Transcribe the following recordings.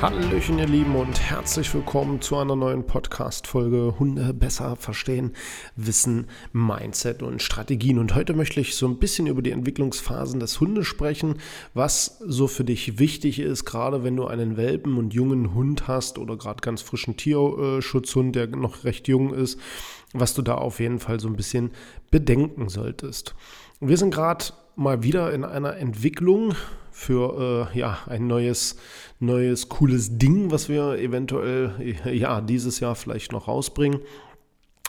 Hallöchen, ihr Lieben, und herzlich willkommen zu einer neuen Podcast-Folge Hunde besser verstehen, Wissen, Mindset und Strategien. Und heute möchte ich so ein bisschen über die Entwicklungsphasen des Hundes sprechen, was so für dich wichtig ist, gerade wenn du einen Welpen und jungen Hund hast oder gerade ganz frischen Tierschutzhund, der noch recht jung ist, was du da auf jeden Fall so ein bisschen bedenken solltest. Wir sind gerade mal wieder in einer Entwicklung für äh, ja, ein neues, neues, cooles Ding, was wir eventuell ja, dieses Jahr vielleicht noch rausbringen.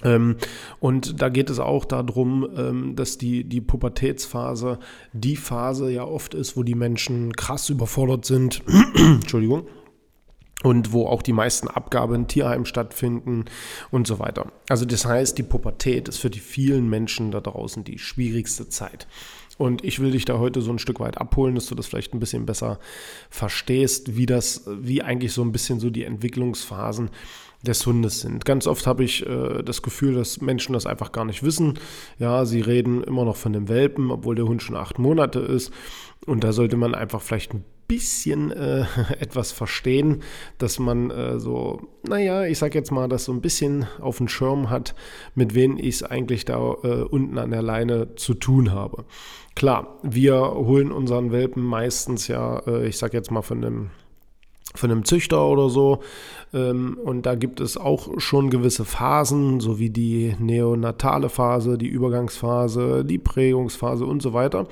Ähm, und da geht es auch darum, ähm, dass die, die Pubertätsphase die Phase ja oft ist, wo die Menschen krass überfordert sind. Entschuldigung und wo auch die meisten Abgaben in Tierheim stattfinden und so weiter. Also das heißt, die Pubertät ist für die vielen Menschen da draußen die schwierigste Zeit. Und ich will dich da heute so ein Stück weit abholen, dass du das vielleicht ein bisschen besser verstehst, wie das, wie eigentlich so ein bisschen so die Entwicklungsphasen des Hundes sind. Ganz oft habe ich äh, das Gefühl, dass Menschen das einfach gar nicht wissen. Ja, sie reden immer noch von dem Welpen, obwohl der Hund schon acht Monate ist. Und da sollte man einfach vielleicht ein bisschen äh, etwas verstehen, dass man äh, so, naja, ich sag jetzt mal, das so ein bisschen auf dem Schirm hat, mit wem ich es eigentlich da äh, unten an der Leine zu tun habe. Klar, wir holen unseren Welpen meistens ja, äh, ich sag jetzt mal von einem von einem Züchter oder so. Ähm, und da gibt es auch schon gewisse Phasen, so wie die neonatale Phase, die Übergangsphase, die Prägungsphase und so weiter.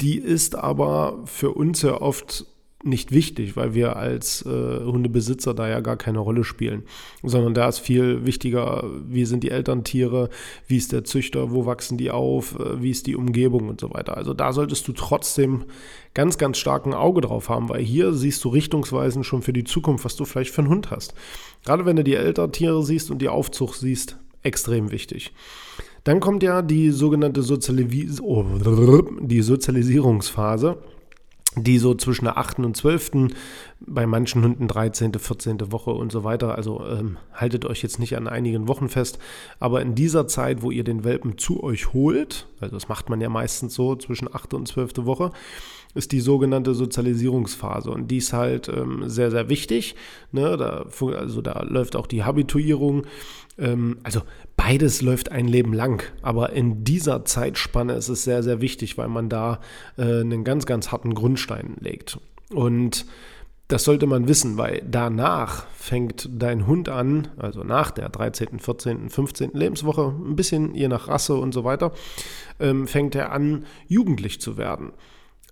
Die ist aber für uns ja oft nicht wichtig, weil wir als äh, Hundebesitzer da ja gar keine Rolle spielen, sondern da ist viel wichtiger, wie sind die Elterntiere, wie ist der Züchter, wo wachsen die auf, äh, wie ist die Umgebung und so weiter. Also da solltest du trotzdem ganz, ganz stark ein Auge drauf haben, weil hier siehst du Richtungsweisen schon für die Zukunft, was du vielleicht für einen Hund hast. Gerade wenn du die Elterntiere siehst und die Aufzucht siehst, extrem wichtig. Dann kommt ja die sogenannte Sozialis oh, die Sozialisierungsphase, die so zwischen der 8. und 12., bei manchen Hunden 13., 14. Woche und so weiter. Also ähm, haltet euch jetzt nicht an einigen Wochen fest. Aber in dieser Zeit, wo ihr den Welpen zu euch holt, also das macht man ja meistens so zwischen 8. und 12. Woche, ist die sogenannte Sozialisierungsphase. Und die ist halt ähm, sehr, sehr wichtig. Ne? Da, also da läuft auch die Habituierung. Ähm, also beides läuft ein Leben lang. Aber in dieser Zeitspanne ist es sehr, sehr wichtig, weil man da äh, einen ganz, ganz harten Grundstein legt. Und das sollte man wissen, weil danach fängt dein Hund an, also nach der 13., 14., 15. Lebenswoche, ein bisschen je nach Rasse und so weiter, ähm, fängt er an, jugendlich zu werden.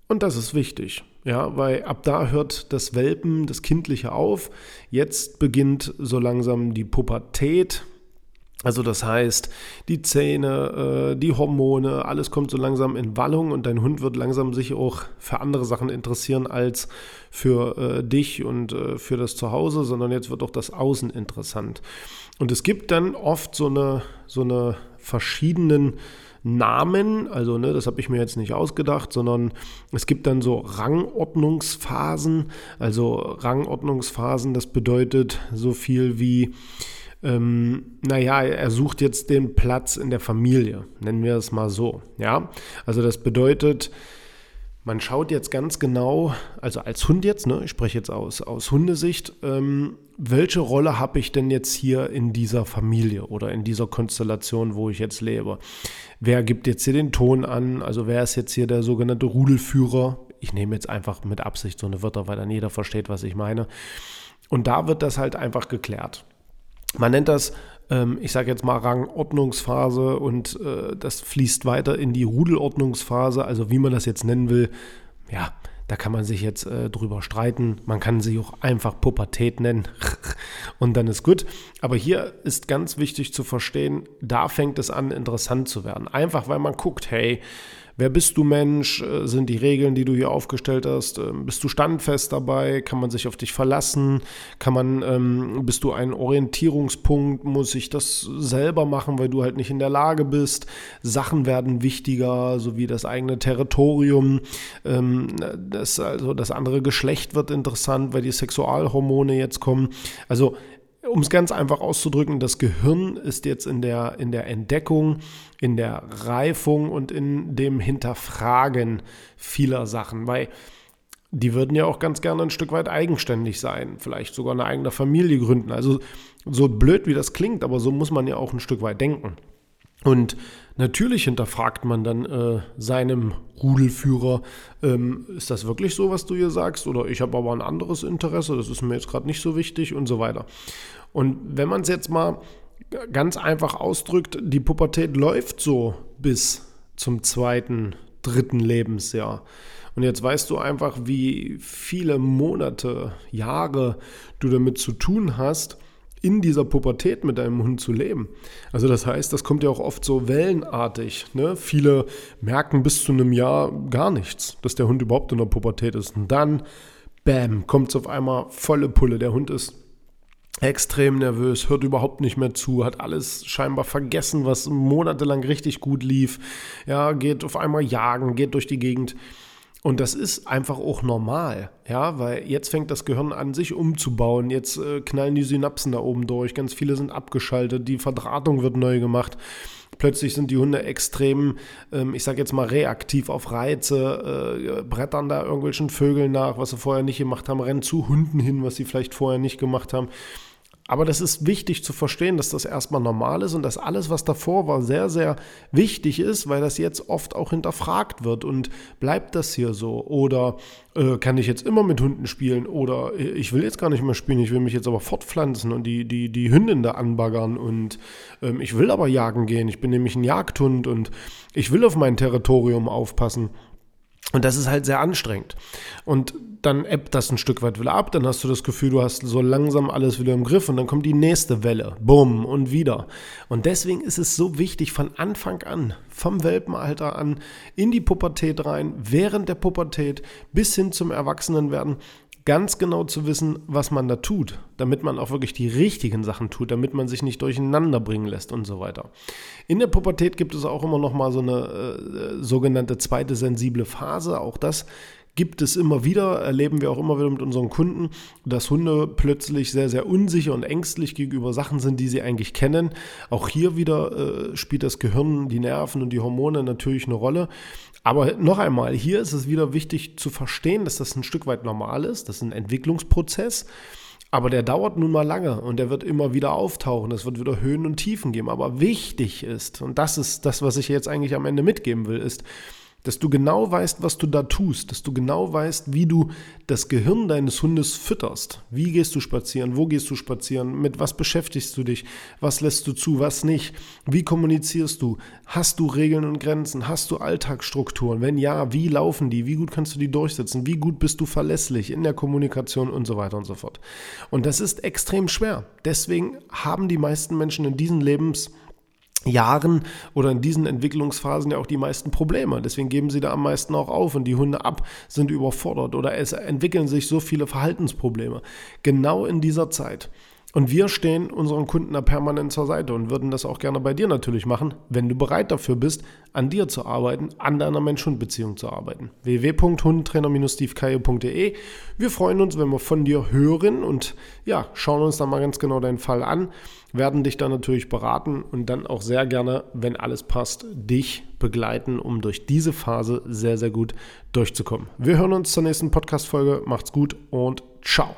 Und das ist wichtig, ja, weil ab da hört das Welpen, das Kindliche auf. Jetzt beginnt so langsam die Pubertät. Also das heißt, die Zähne, äh, die Hormone, alles kommt so langsam in Wallung und dein Hund wird langsam sich auch für andere Sachen interessieren als für äh, dich und äh, für das Zuhause, sondern jetzt wird auch das Außen interessant. Und es gibt dann oft so eine, so eine verschiedenen Namen, also ne, das habe ich mir jetzt nicht ausgedacht, sondern es gibt dann so Rangordnungsphasen. Also Rangordnungsphasen, das bedeutet so viel wie, ähm, naja, er sucht jetzt den Platz in der Familie, nennen wir es mal so. Ja, also das bedeutet, man schaut jetzt ganz genau, also als Hund jetzt, ne, ich spreche jetzt aus, aus Hundesicht, ähm, welche Rolle habe ich denn jetzt hier in dieser Familie oder in dieser Konstellation, wo ich jetzt lebe? Wer gibt jetzt hier den Ton an? Also wer ist jetzt hier der sogenannte Rudelführer? Ich nehme jetzt einfach mit Absicht so eine Wörter, weil dann jeder versteht, was ich meine. Und da wird das halt einfach geklärt. Man nennt das, ähm, ich sage jetzt mal Rangordnungsphase und äh, das fließt weiter in die Rudelordnungsphase, also wie man das jetzt nennen will. Ja, da kann man sich jetzt äh, drüber streiten. Man kann sie auch einfach Pubertät nennen und dann ist gut. Aber hier ist ganz wichtig zu verstehen, da fängt es an, interessant zu werden. Einfach weil man guckt, hey, Wer bist du Mensch? Äh, sind die Regeln, die du hier aufgestellt hast? Ähm, bist du standfest dabei? Kann man sich auf dich verlassen? Kann man, ähm, bist du ein Orientierungspunkt? Muss ich das selber machen, weil du halt nicht in der Lage bist? Sachen werden wichtiger, so wie das eigene Territorium. Ähm, das, also das andere Geschlecht wird interessant, weil die Sexualhormone jetzt kommen. Also um es ganz einfach auszudrücken, das Gehirn ist jetzt in der, in der Entdeckung, in der Reifung und in dem Hinterfragen vieler Sachen, weil die würden ja auch ganz gerne ein Stück weit eigenständig sein, vielleicht sogar eine eigene Familie gründen. Also so blöd wie das klingt, aber so muss man ja auch ein Stück weit denken. Und natürlich hinterfragt man dann äh, seinem Rudelführer, ähm, ist das wirklich so, was du hier sagst? Oder ich habe aber ein anderes Interesse, das ist mir jetzt gerade nicht so wichtig und so weiter. Und wenn man es jetzt mal ganz einfach ausdrückt, die Pubertät läuft so bis zum zweiten, dritten Lebensjahr. Und jetzt weißt du einfach, wie viele Monate, Jahre du damit zu tun hast, in dieser Pubertät mit deinem Hund zu leben. Also das heißt, das kommt ja auch oft so wellenartig. Ne? Viele merken bis zu einem Jahr gar nichts, dass der Hund überhaupt in der Pubertät ist. Und dann, bam, kommt es auf einmal volle Pulle. Der Hund ist extrem nervös, hört überhaupt nicht mehr zu, hat alles scheinbar vergessen, was monatelang richtig gut lief. Ja, geht auf einmal jagen, geht durch die Gegend. Und das ist einfach auch normal, ja, weil jetzt fängt das Gehirn an, sich umzubauen. Jetzt äh, knallen die Synapsen da oben durch. Ganz viele sind abgeschaltet. Die Verdrahtung wird neu gemacht. Plötzlich sind die Hunde extrem, ähm, ich sage jetzt mal, reaktiv auf Reize, äh, brettern da irgendwelchen Vögeln nach, was sie vorher nicht gemacht haben, rennen zu Hunden hin, was sie vielleicht vorher nicht gemacht haben. Aber das ist wichtig zu verstehen, dass das erstmal normal ist und dass alles, was davor war, sehr, sehr wichtig ist, weil das jetzt oft auch hinterfragt wird. Und bleibt das hier so? Oder äh, kann ich jetzt immer mit Hunden spielen? Oder äh, ich will jetzt gar nicht mehr spielen, ich will mich jetzt aber fortpflanzen und die, die, die Hündin da anbaggern. Und ähm, ich will aber jagen gehen. Ich bin nämlich ein Jagdhund und ich will auf mein Territorium aufpassen. Und das ist halt sehr anstrengend. Und dann ebbt das ein Stück weit wieder ab, dann hast du das Gefühl, du hast so langsam alles wieder im Griff und dann kommt die nächste Welle. Bumm und wieder. Und deswegen ist es so wichtig, von Anfang an, vom Welpenalter an, in die Pubertät rein, während der Pubertät bis hin zum Erwachsenenwerden, ganz genau zu wissen, was man da tut, damit man auch wirklich die richtigen Sachen tut, damit man sich nicht durcheinander bringen lässt und so weiter. In der Pubertät gibt es auch immer noch mal so eine äh, sogenannte zweite sensible Phase. Auch das gibt es immer wieder, erleben wir auch immer wieder mit unseren Kunden, dass Hunde plötzlich sehr, sehr unsicher und ängstlich gegenüber Sachen sind, die sie eigentlich kennen. Auch hier wieder äh, spielt das Gehirn, die Nerven und die Hormone natürlich eine Rolle. Aber noch einmal, hier ist es wieder wichtig zu verstehen, dass das ein Stück weit normal ist. Das ist ein Entwicklungsprozess. Aber der dauert nun mal lange und der wird immer wieder auftauchen. Es wird wieder Höhen und Tiefen geben. Aber wichtig ist, und das ist das, was ich jetzt eigentlich am Ende mitgeben will, ist, dass du genau weißt, was du da tust, dass du genau weißt, wie du das Gehirn deines Hundes fütterst. Wie gehst du spazieren, wo gehst du spazieren, mit was beschäftigst du dich, was lässt du zu, was nicht, wie kommunizierst du, hast du Regeln und Grenzen, hast du Alltagsstrukturen, wenn ja, wie laufen die, wie gut kannst du die durchsetzen, wie gut bist du verlässlich in der Kommunikation? Und so weiter und so fort. Und das ist extrem schwer. Deswegen haben die meisten Menschen in diesen Lebens Jahren oder in diesen Entwicklungsphasen ja auch die meisten Probleme. Deswegen geben sie da am meisten auch auf und die Hunde ab sind überfordert oder es entwickeln sich so viele Verhaltensprobleme. Genau in dieser Zeit. Und wir stehen unseren Kunden da permanent zur Seite und würden das auch gerne bei dir natürlich machen, wenn du bereit dafür bist, an dir zu arbeiten, an deiner Mensch-Hund-Beziehung zu arbeiten. www.hundetrainer-stevekaye.de Wir freuen uns, wenn wir von dir hören und ja, schauen uns dann mal ganz genau deinen Fall an, werden dich dann natürlich beraten und dann auch sehr gerne, wenn alles passt, dich begleiten, um durch diese Phase sehr, sehr gut durchzukommen. Wir hören uns zur nächsten Podcast-Folge. Macht's gut und ciao.